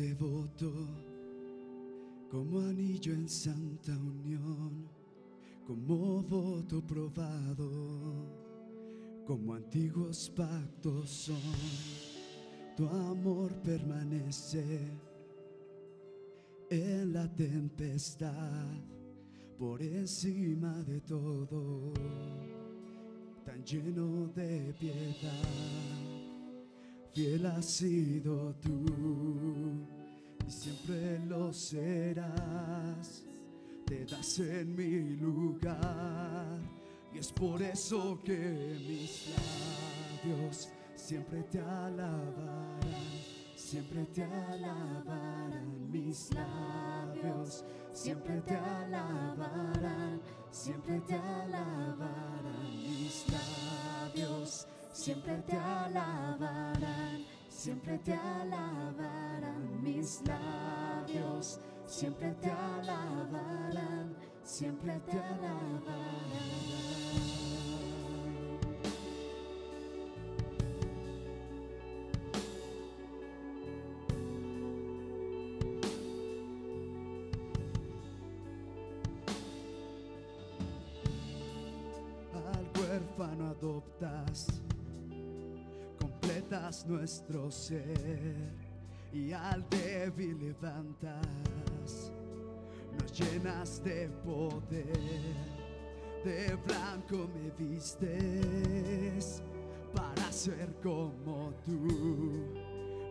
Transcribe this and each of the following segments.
devoto, como anillo en santa unión, como voto probado, como antiguos pactos son. Tu amor permanece en la tempestad, por encima de todo, tan lleno de piedad fiel has sido tú y siempre lo serás. Te das en mi lugar y es por eso que mis labios siempre te alabarán, siempre te alabarán. Mis labios, siempre te alabarán, siempre te alabarán. Mis labios siempre te alabarán, siempre te alabarán mis labios, siempre te alabarán, siempre te alabarán. Al nuestro ser y al débil levantas, nos llenas de poder, de blanco me vistes para ser como tú,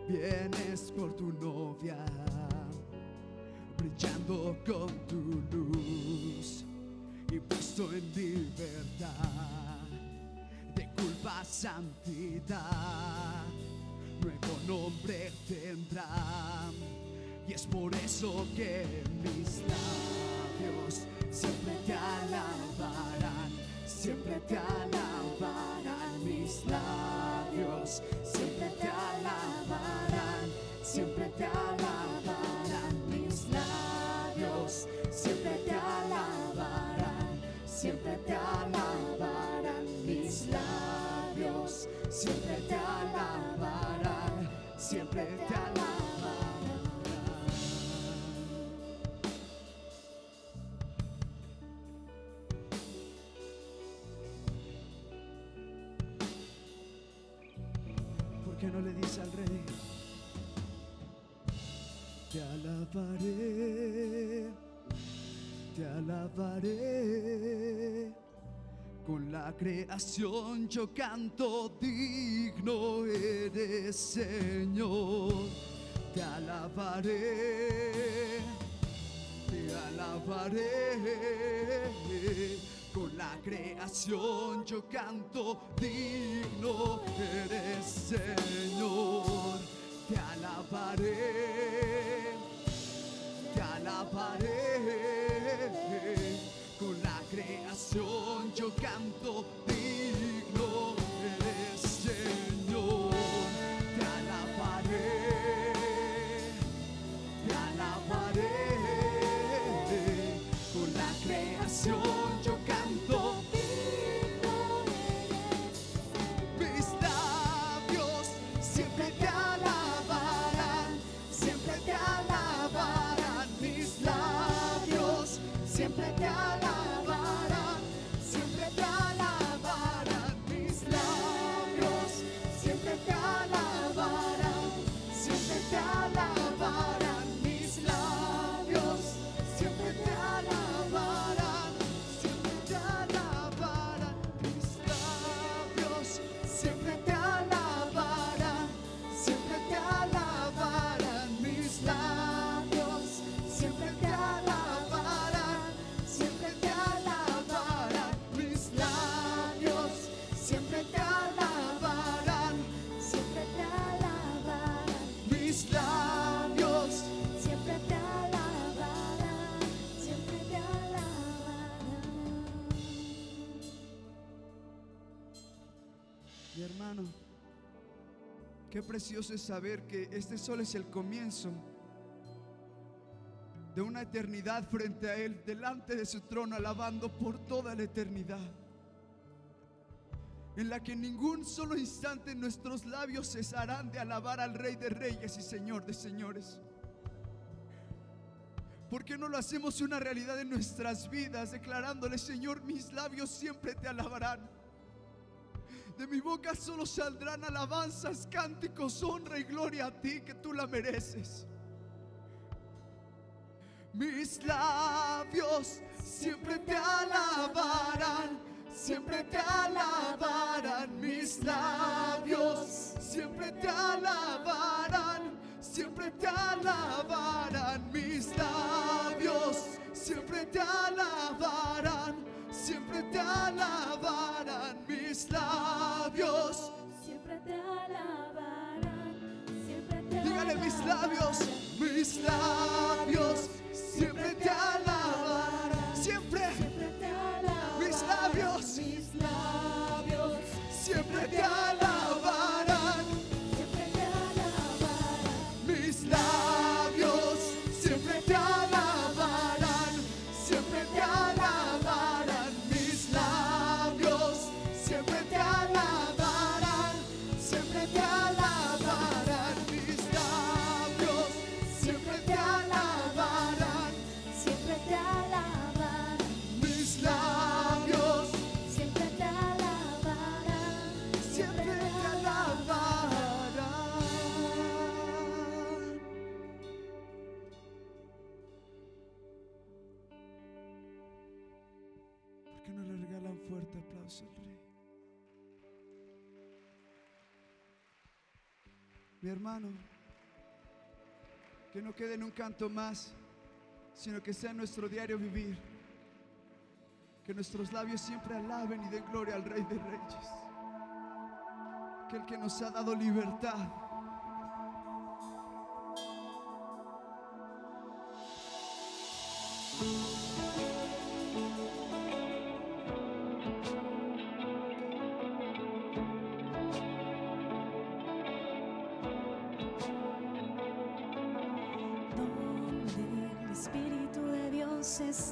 vienes por tu novia, brillando con tu luz y puesto en libertad culpa santidad, nuevo nombre tendrá. Y es por eso que mis labios siempre te alabarán, siempre te alabarán mis labios, siempre te alabarán. ¿Por qué no le dice al rey? Te alabaré, te alabaré con la creación yo canto, digno eres Señor. Te alabaré, te alabaré. Con la creación yo canto, digno eres Señor. Te alabaré, yo canto precioso es saber que este solo es el comienzo de una eternidad frente a Él, delante de su trono, alabando por toda la eternidad. En la que en ningún solo instante nuestros labios cesarán de alabar al Rey de Reyes y Señor de Señores. ¿Por qué no lo hacemos una realidad en nuestras vidas, declarándole, Señor, mis labios siempre te alabarán? De mi boca solo saldrán alabanzas, cánticos, honra y gloria a ti, que tú la mereces. Mis labios siempre te alabarán, siempre te alabarán. Mis labios siempre te alabarán, siempre te alabarán. Mis labios siempre te alabarán, siempre te alabarán. Mis labios, Siempre te alabarán, siempre te dígale mis labios, mis labios Hermano, que no quede en un canto más, sino que sea nuestro diario vivir. Que nuestros labios siempre alaben y den gloria al Rey de Reyes. Que el que nos ha dado libertad.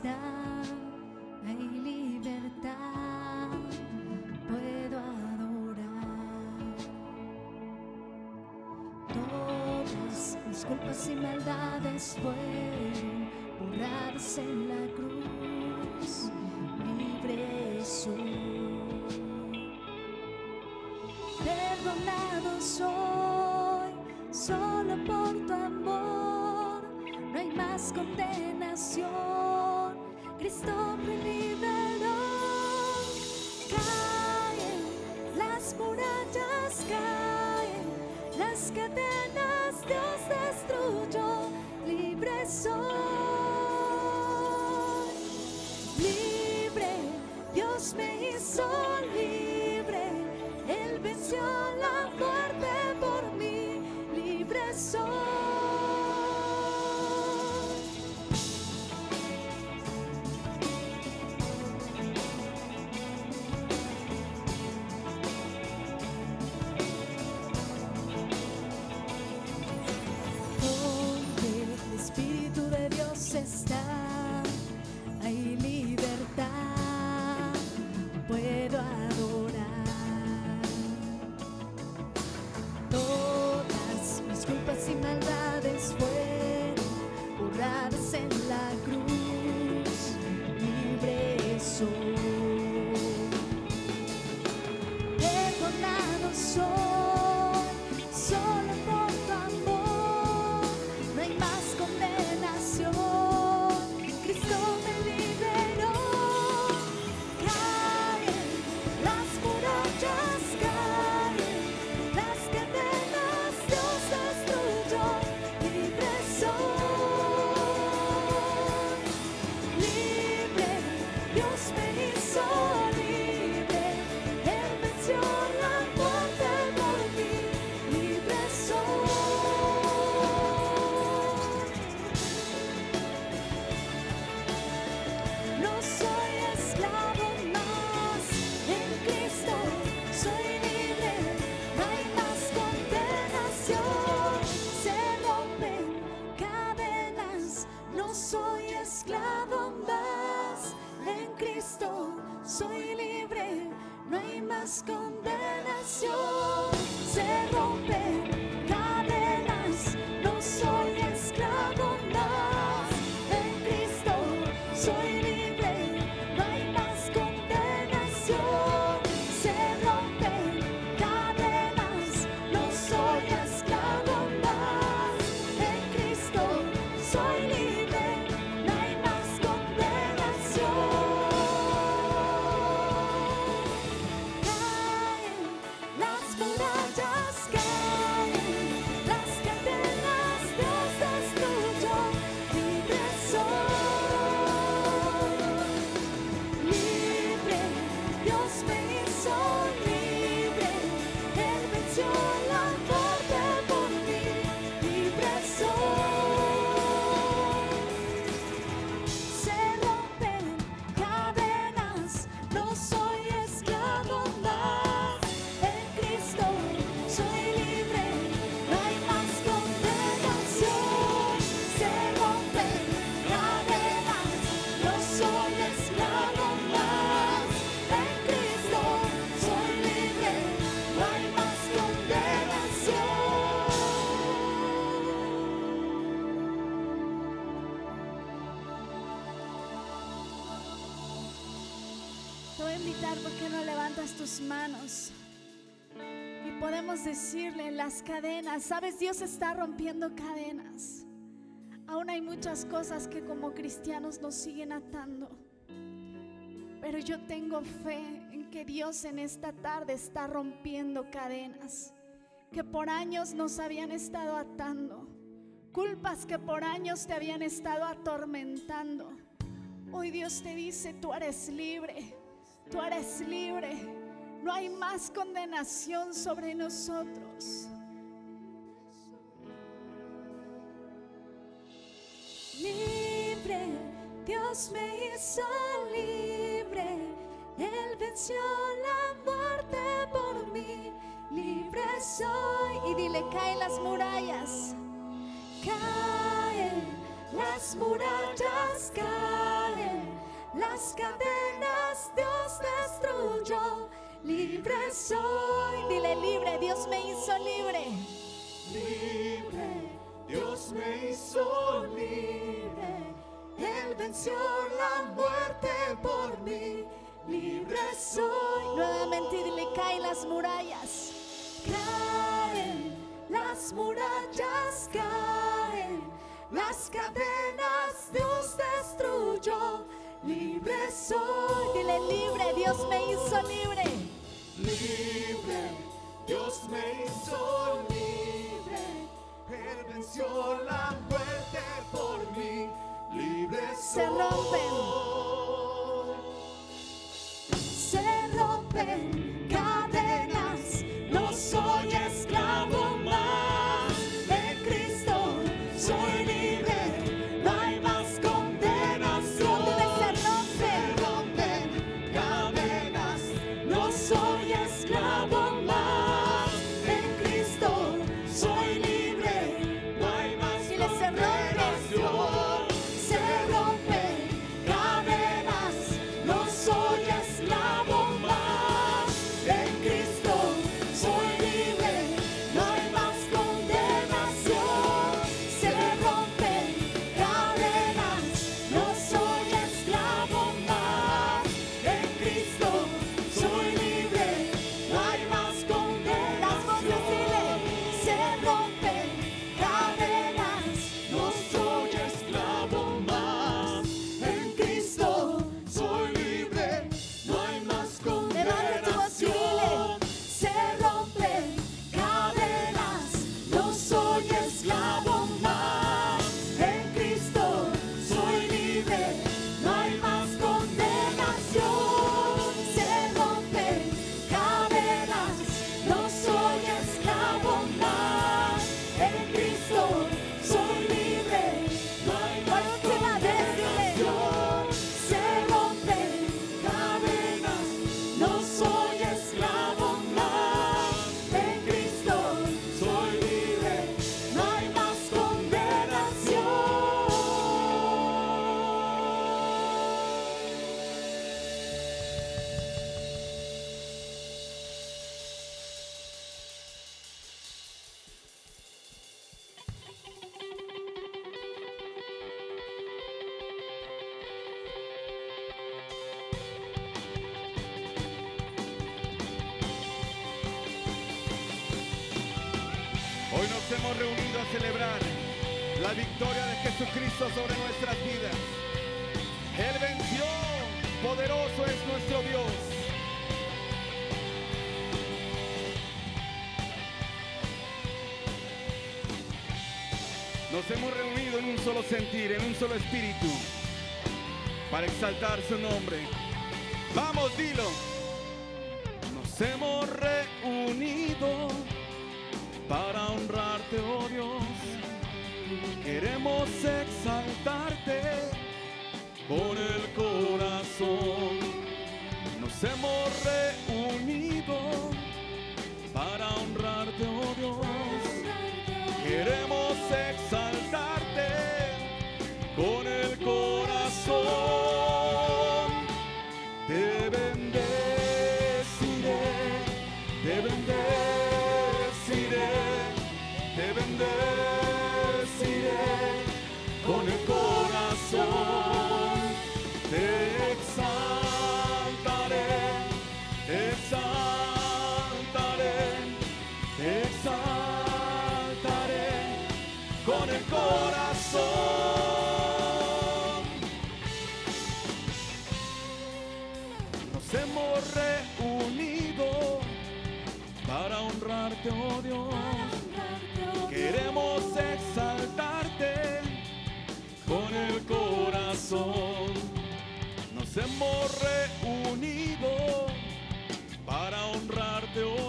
Está, hay libertad, puedo adorar. Todas mis culpas y maldades fueron borradas en la cruz, libre soy. Perdonado soy solo por tu amor. No hay más condenación. Cristo me liberó. Caen las murallas, caen las cadenas. Dios destruyó. Libre soy. Tus manos y podemos decirle las cadenas, sabes, Dios está rompiendo cadenas. Aún hay muchas cosas que como cristianos nos siguen atando. Pero yo tengo fe en que Dios en esta tarde está rompiendo cadenas que por años nos habían estado atando, culpas que por años te habían estado atormentando. Hoy Dios te dice, tú eres libre, tú eres libre. No hay más condenación sobre nosotros. Libre, Dios me hizo libre. Él venció la muerte por mí. Libre soy. Y dile, caen las murallas. Caen las murallas, caen las cadenas. Dios destruyó. Libre soy. Dile, libre, Dios me hizo libre. Libre, Dios me hizo libre. Él venció la muerte por mí. Libre soy. Nuevamente dile, caen las murallas. Caen las murallas, caen las cadenas. Dios destruyó. Libre soy. Dile, libre, Dios me hizo libre. Libre, Dios me hizo libre. Él venció la muerte por mí. Libre Se rompen. Se rompen Sobre nuestras vidas. Él venció, poderoso es nuestro Dios. Nos hemos reunido en un solo sentir, en un solo espíritu, para exaltar su nombre. Vamos, dilo. Nos hemos reunido para honrarte, oh Dios. Queremos exaltarte con el corazón. Nos hemos reunido para honrarte, oh Dios. Queremos exaltarte Queremos exaltarte con el corazón. Nos hemos reunido para honrarte, oh.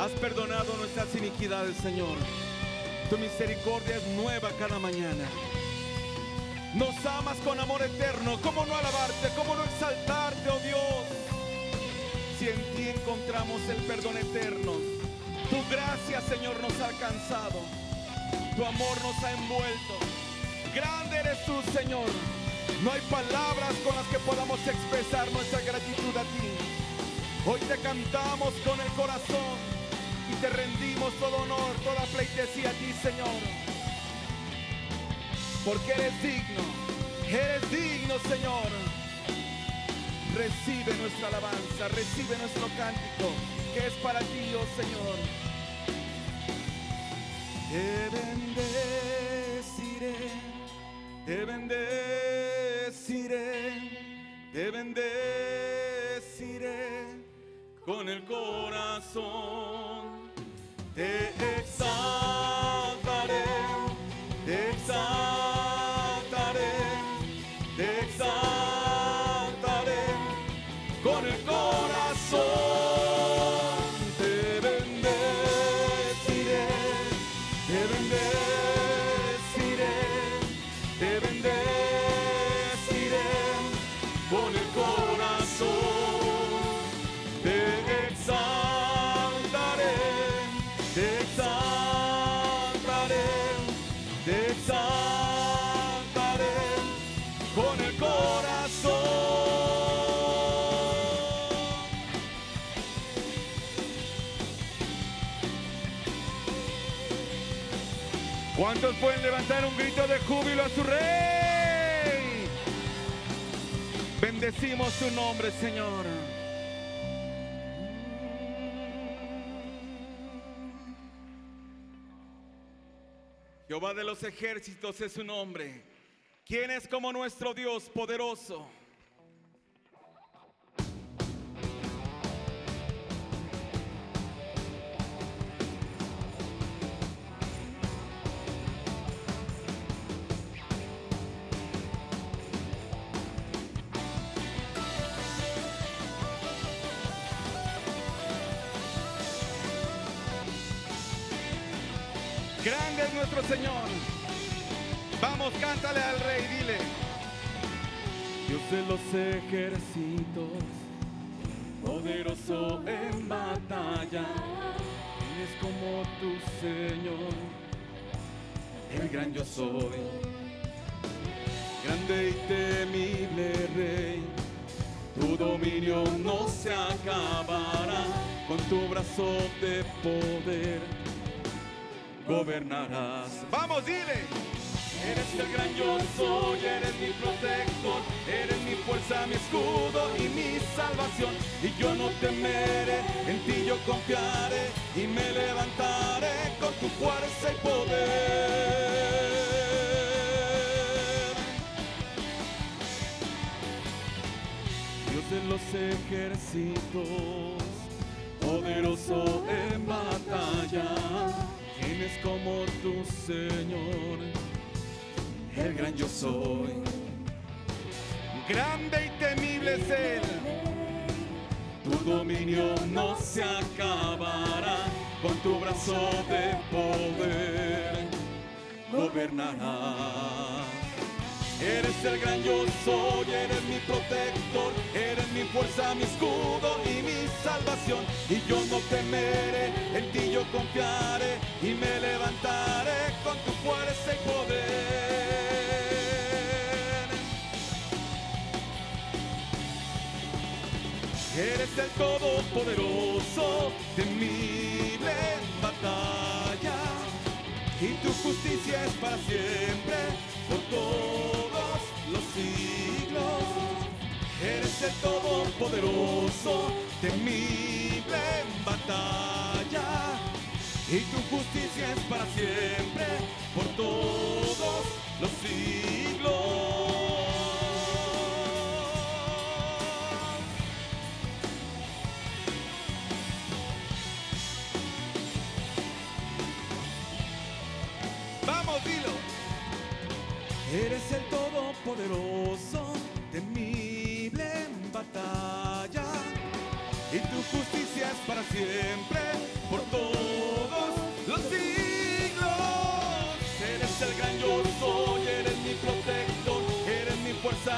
Has perdonado nuestras iniquidades, Señor. Tu misericordia es nueva cada mañana. Nos amas con amor eterno. ¿Cómo no alabarte? ¿Cómo no exaltarte, oh Dios? Si en ti encontramos el perdón eterno. Tu gracia, Señor, nos ha alcanzado. Tu amor nos ha envuelto. Grande eres tú, Señor. No hay palabras con las que podamos expresar nuestra gratitud a ti. Hoy te cantamos con el corazón te rendimos todo honor, toda pleitesía a ti, Señor. Porque eres digno, eres digno, Señor. Recibe nuestra alabanza, recibe nuestro cántico, que es para ti, oh Señor. Te bendeciré, te bendeciré, te bendeciré con el corazón. Te exaltaré, pueden levantar un grito de júbilo a su rey? Bendecimos su nombre, Señor. Jehová de los ejércitos es su nombre. ¿Quién es como nuestro Dios poderoso? Nuestro Señor. Vamos, cántale al rey, dile. Dios de los ejércitos, poderoso en batalla, eres como tu Señor, el gran yo soy, grande y temible rey. Tu dominio no se acabará, con tu brazo de poder gobernarás. Vamos, dile. Eres el gran yo soy, eres mi protector, eres mi fuerza, mi escudo y mi salvación. Y yo no temeré, en ti yo confiaré y me levantaré con tu fuerza y poder. Dios de los ejércitos, poderoso en batalla, ¿quién es como tu Señor? El gran yo soy, grande y temible es Él. Tu dominio no se acabará, con tu brazo de poder gobernará. Eres el gran yo soy, eres mi protector, eres mi fuerza, mi escudo y mi salvación. Y yo no temeré, en ti yo confiaré y me levantaré con tu fuerza y poder. Eres el todopoderoso, temible en batalla, y tu justicia es para siempre, por todos los siglos. Eres el todopoderoso, temible en batalla y tu justicia es para siempre, por todos los siglos. Vamos, dilo. Eres el todopoderoso, temible en batalla. Y tu justicia es para siempre,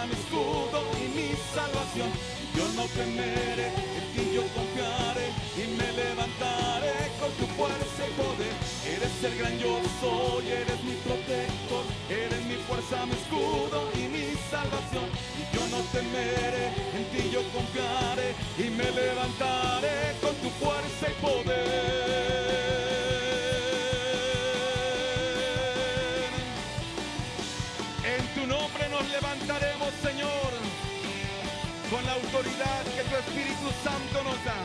mi escudo y mi salvación. Yo no temeré, en ti yo confiaré y me levantaré con tu fuerza y poder. Eres el gran yo soy, eres mi protector, eres mi fuerza, mi escudo y mi salvación. Y yo no temeré, en ti yo confiaré y me levantaré con tu fuerza y poder. Autoridad que tu Espíritu Santo nos da.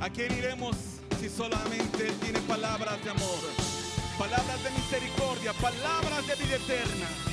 ¿A quién iremos si solamente Él tiene palabras de amor? Palabras de misericordia, palabras de vida eterna.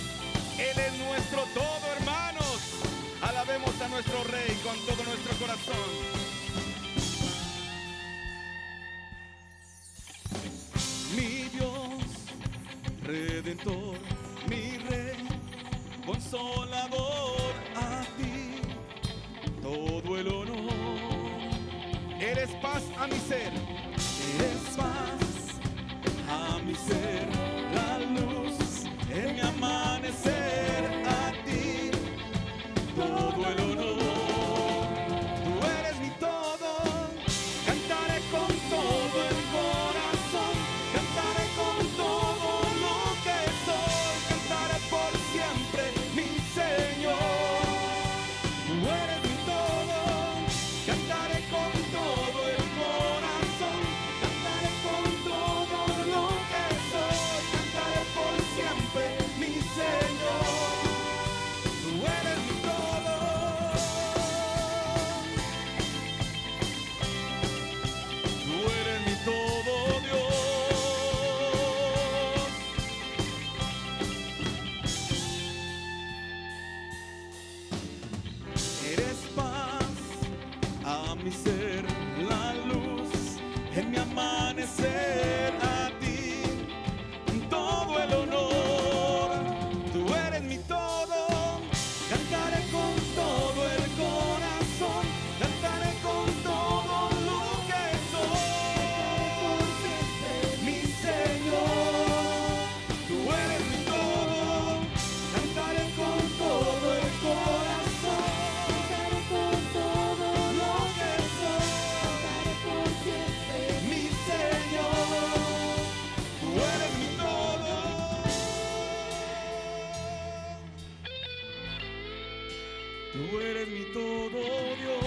Tú eres mi todo, Dios.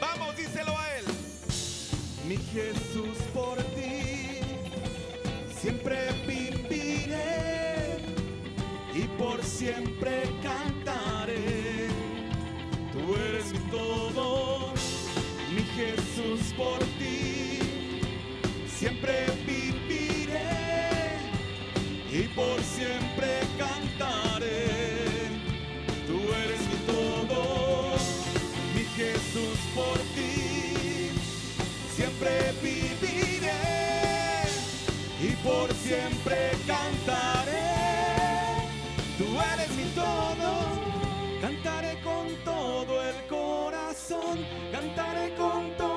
Vamos, díselo a Él. Mi Jesús, por ti siempre viviré y por siempre cantaré. Tú eres mi todo, mi Jesús por ti. Por siempre cantaré. Tú eres mi todo, mi Jesús por ti. Siempre viviré y por siempre cantaré. Tú eres mi todo, cantaré con todo el corazón, cantaré con todo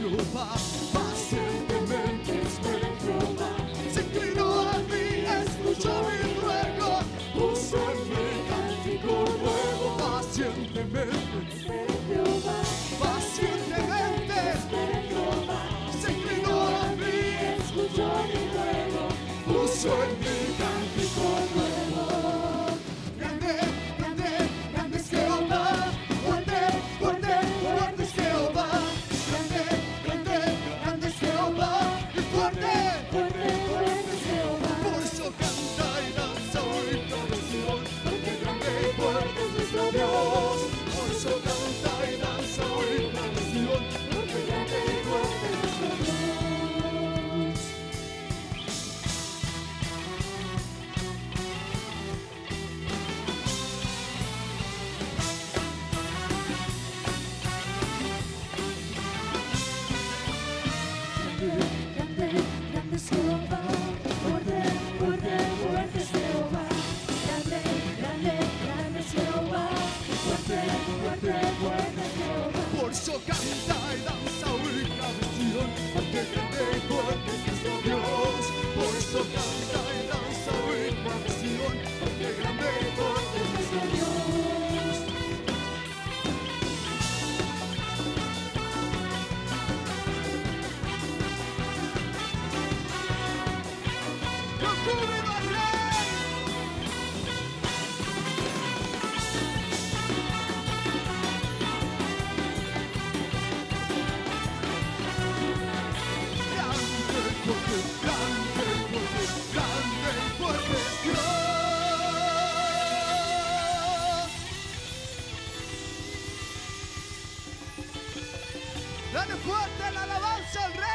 chuva Dale fuerte la alabanza al Rey.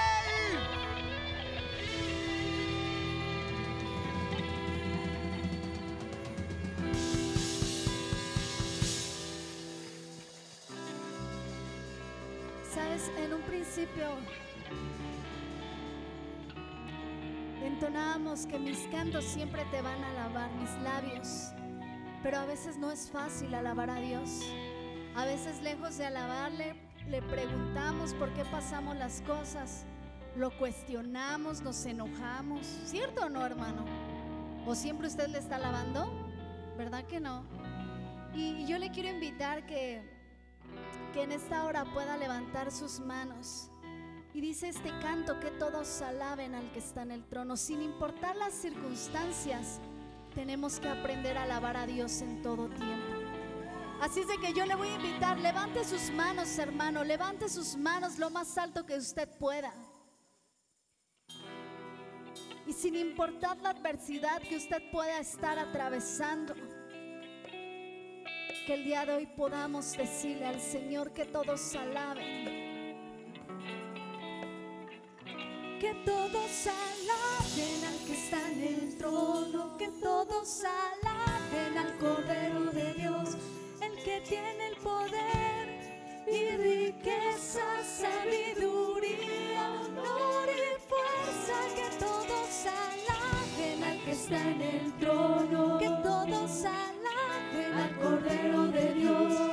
Sabes, en un principio entonábamos que mis cantos siempre te van a alabar, mis labios, pero a veces no es fácil alabar a Dios. A veces lejos de alabarle, le preguntamos por qué pasamos las cosas, lo cuestionamos, nos enojamos, ¿cierto o no, hermano? ¿O siempre usted le está alabando? ¿Verdad que no? Y yo le quiero invitar que que en esta hora pueda levantar sus manos. Y dice este canto que todos alaben al que está en el trono, sin importar las circunstancias. Tenemos que aprender a alabar a Dios en todo tiempo. Así es de que yo le voy a invitar, levante sus manos, hermano, levante sus manos lo más alto que usted pueda. Y sin importar la adversidad que usted pueda estar atravesando, que el día de hoy podamos decirle al Señor que todos alaben. Que todos alaben al que está en el trono, que todos alaben al Cordero de Dios, el que tiene el poder y riqueza, sabiduría, honor y fuerza, que todos alaben al que está en el trono, que todos alaben al Cordero de Dios,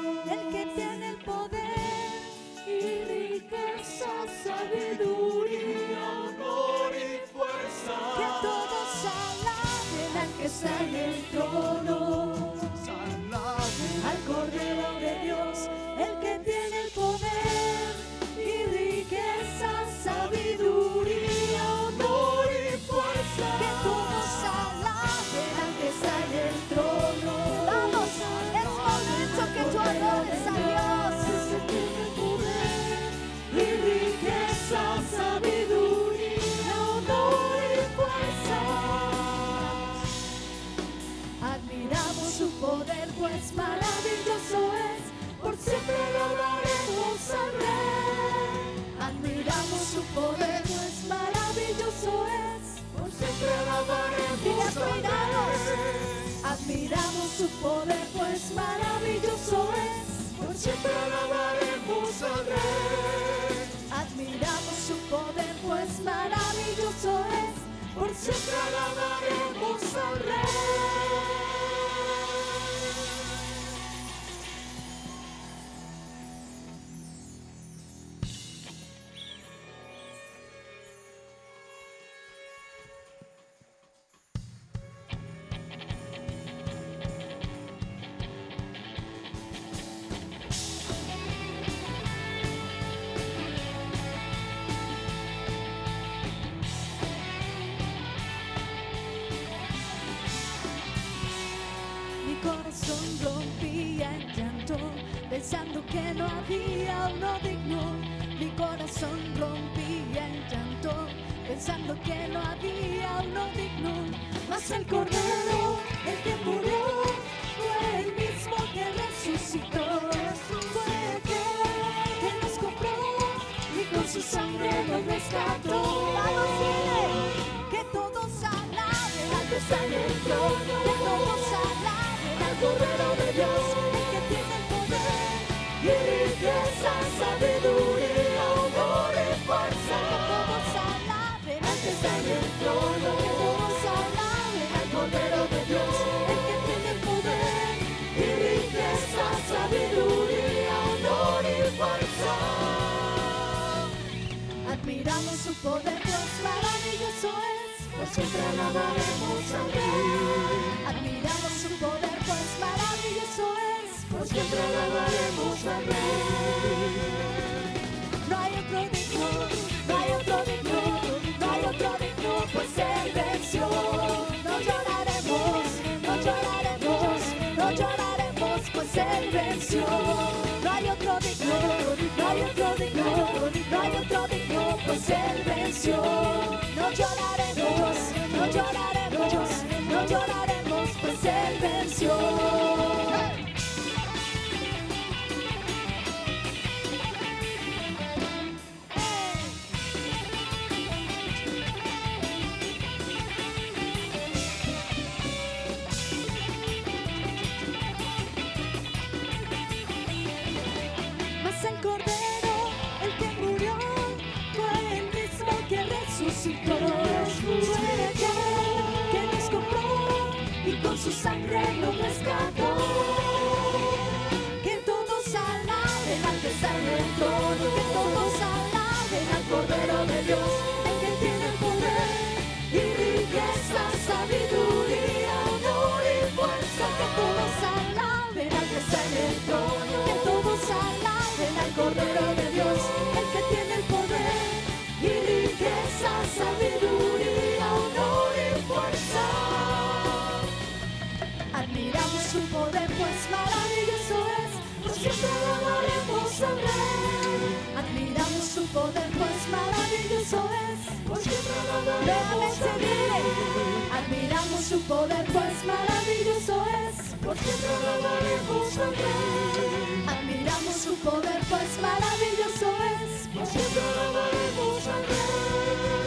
porque alabaremos al Rey. Admiramos su poder, pues maravilloso es, por siempre alabaremos al Rey.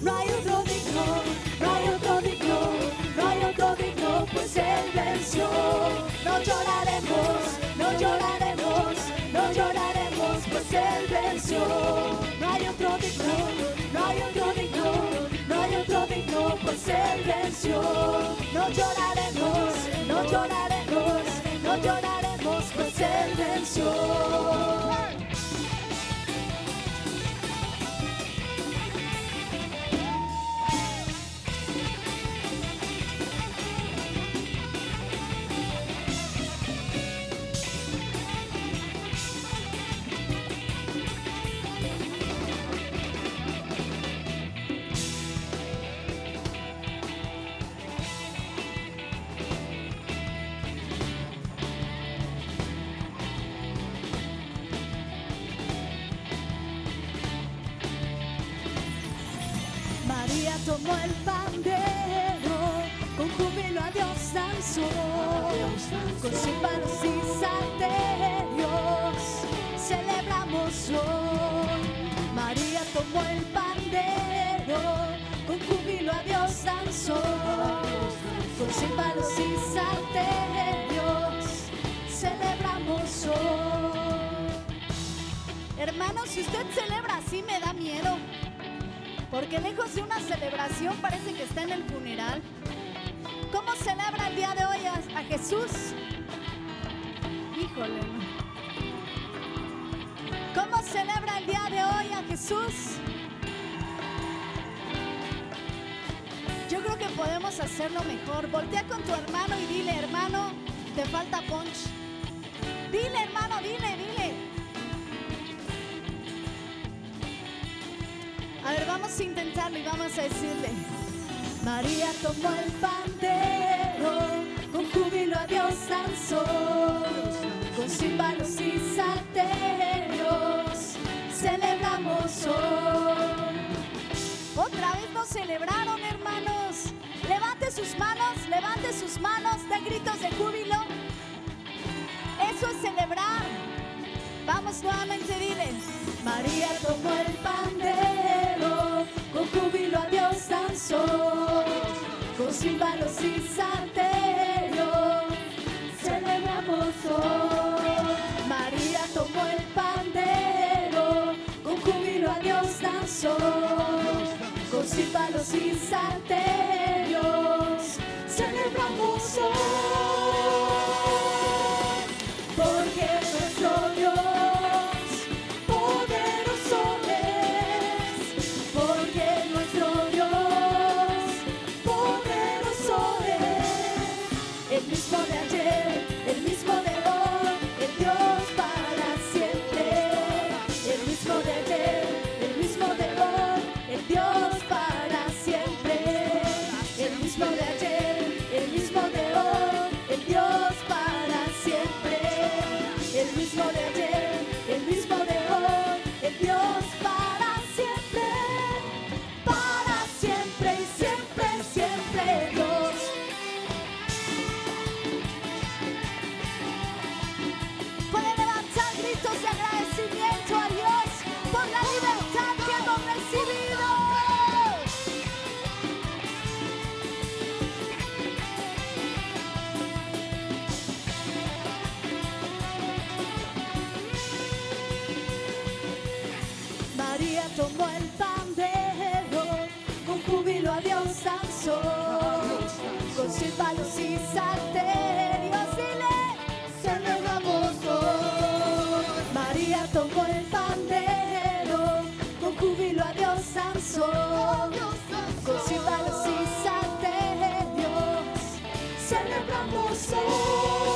No hay otro digno, no hay otro digno, no hay otro digno, pues Él venció. No lloraremos, no lloraremos, no lloraremos, pues Él venció. No hay otro digno, no hay otro digno, no hay otro digno, pues Él venció. No lloraremos lloraremos, pues Él venció. con símbolos y salterios celebramos hoy. María tomó el pandero, con júbilo a Dios danzó. Con símbolos y salterios celebramos hoy. Hermanos, si usted celebra así me da miedo, porque lejos de una celebración parece que está en el funeral. ¿Cómo celebra el día de hoy? a Jesús, híjole, ¿cómo celebra el día de hoy a Jesús? Yo creo que podemos hacerlo mejor. Voltea con tu hermano y dile, hermano, te falta punch. Dile, hermano, dile, dile. A ver, vamos a intentarlo y vamos a decirle, María tomó el pandero júbilo a Dios al sol, con címbalos y salterios celebramos hoy. Otra vez nos celebraron, hermanos. Levante sus manos, levante sus manos, de gritos de júbilo. Eso es celebrar. Vamos nuevamente, dile. María tomó el pandero, con júbilo a Dios danzó, con címbalos y sarteros. corazón, con cípalos y sartén. descanso con sus palos y salterios dile ser María tocó el pandero con júbilo a Dios danzó con sus palos y salterios ser nuevo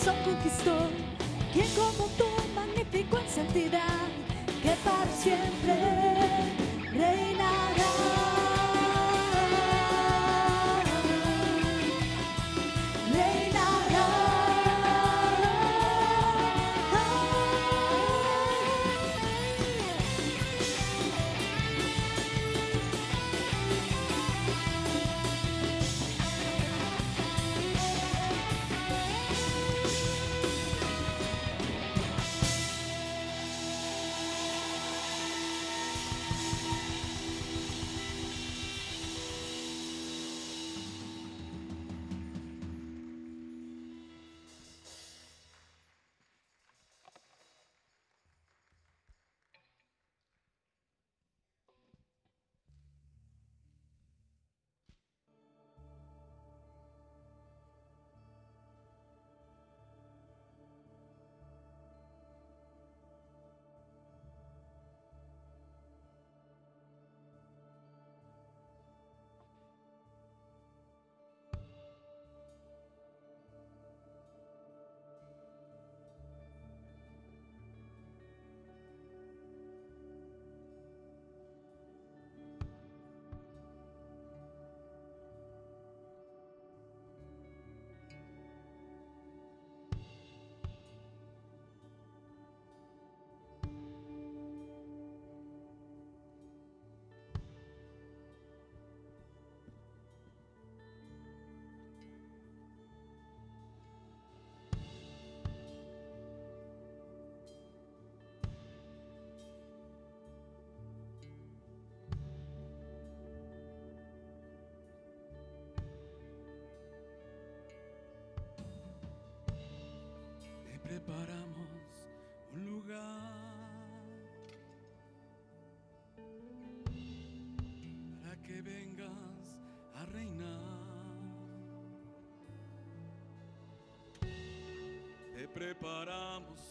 corazón conquistó, quien como tú, magnífico en santidad, que para siempre.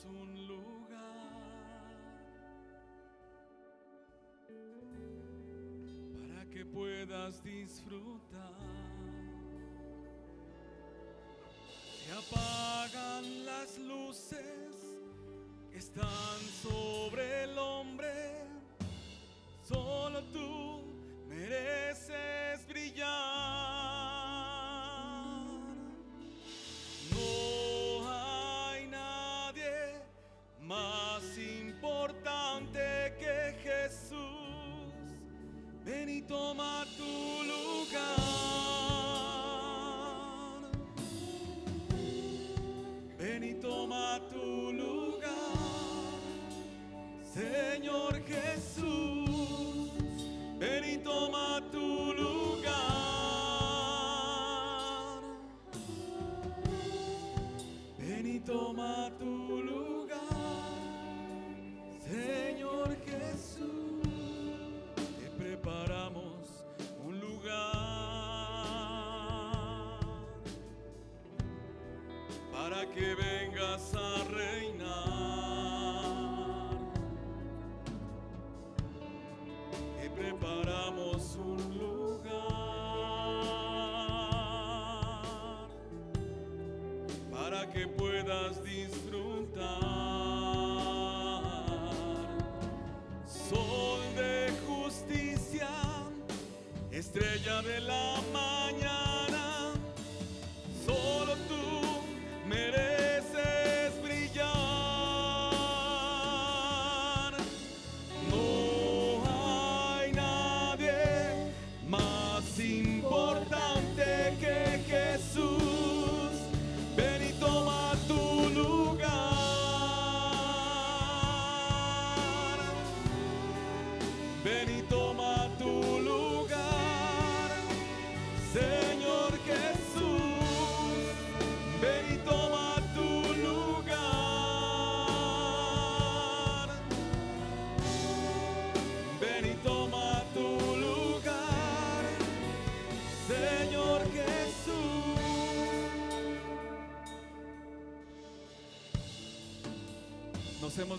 un lugar para que puedas disfrutar. Se apagan las luces que están sobre el hombre, solo tú mereces toma tu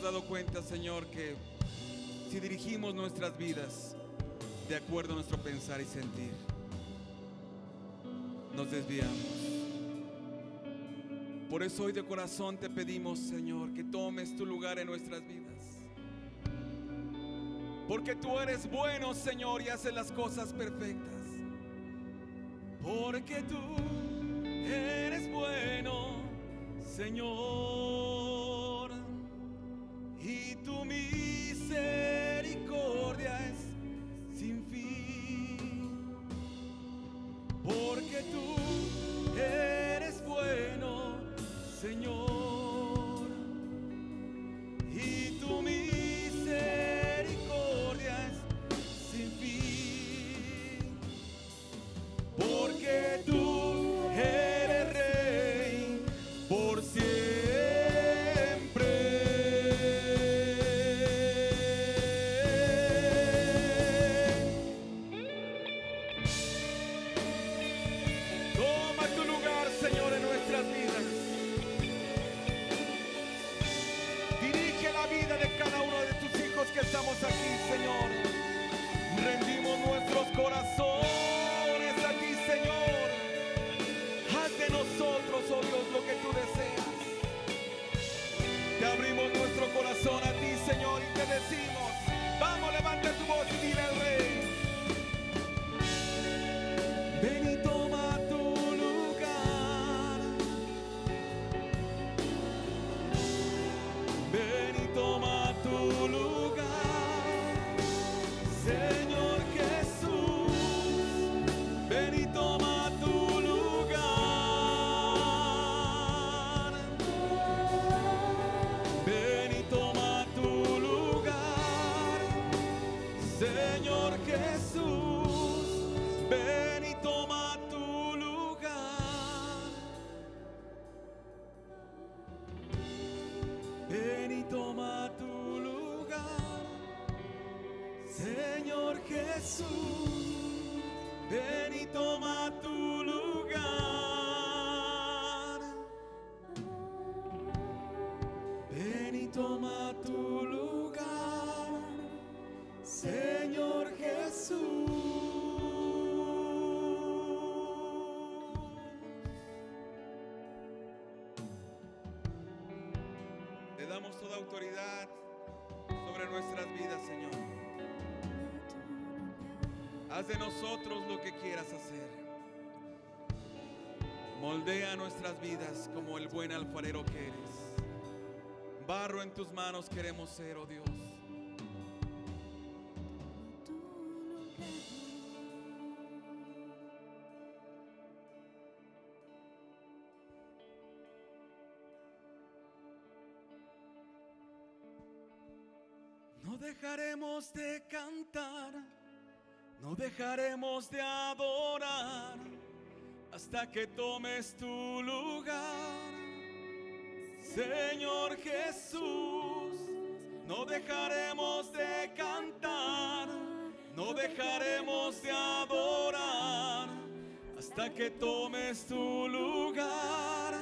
hemos dado cuenta, Señor, que si dirigimos nuestras vidas de acuerdo a nuestro pensar y sentir, nos desviamos. Por eso hoy de corazón te pedimos, Señor, que tomes tu lugar en nuestras vidas. Porque tú eres bueno, Señor, y haces las cosas perfectas. Porque tú eres bueno, Señor. Autoridad sobre nuestras vidas, Señor. Haz de nosotros lo que quieras hacer. Moldea nuestras vidas como el buen alfarero que eres. Barro en tus manos queremos ser, oh Dios. Dejaremos de adorar hasta que tomes tu lugar. Señor Jesús, no dejaremos de cantar, no dejaremos de adorar hasta que tomes tu lugar.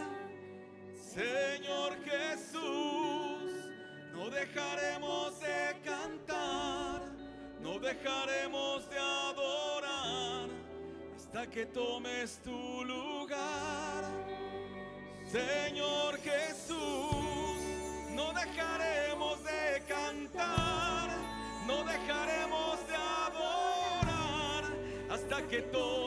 Señor Jesús, no dejaremos de cantar, no dejaremos de adorar que tomes tu lugar. Señor Jesús, no dejaremos de cantar, no dejaremos de adorar hasta que tomes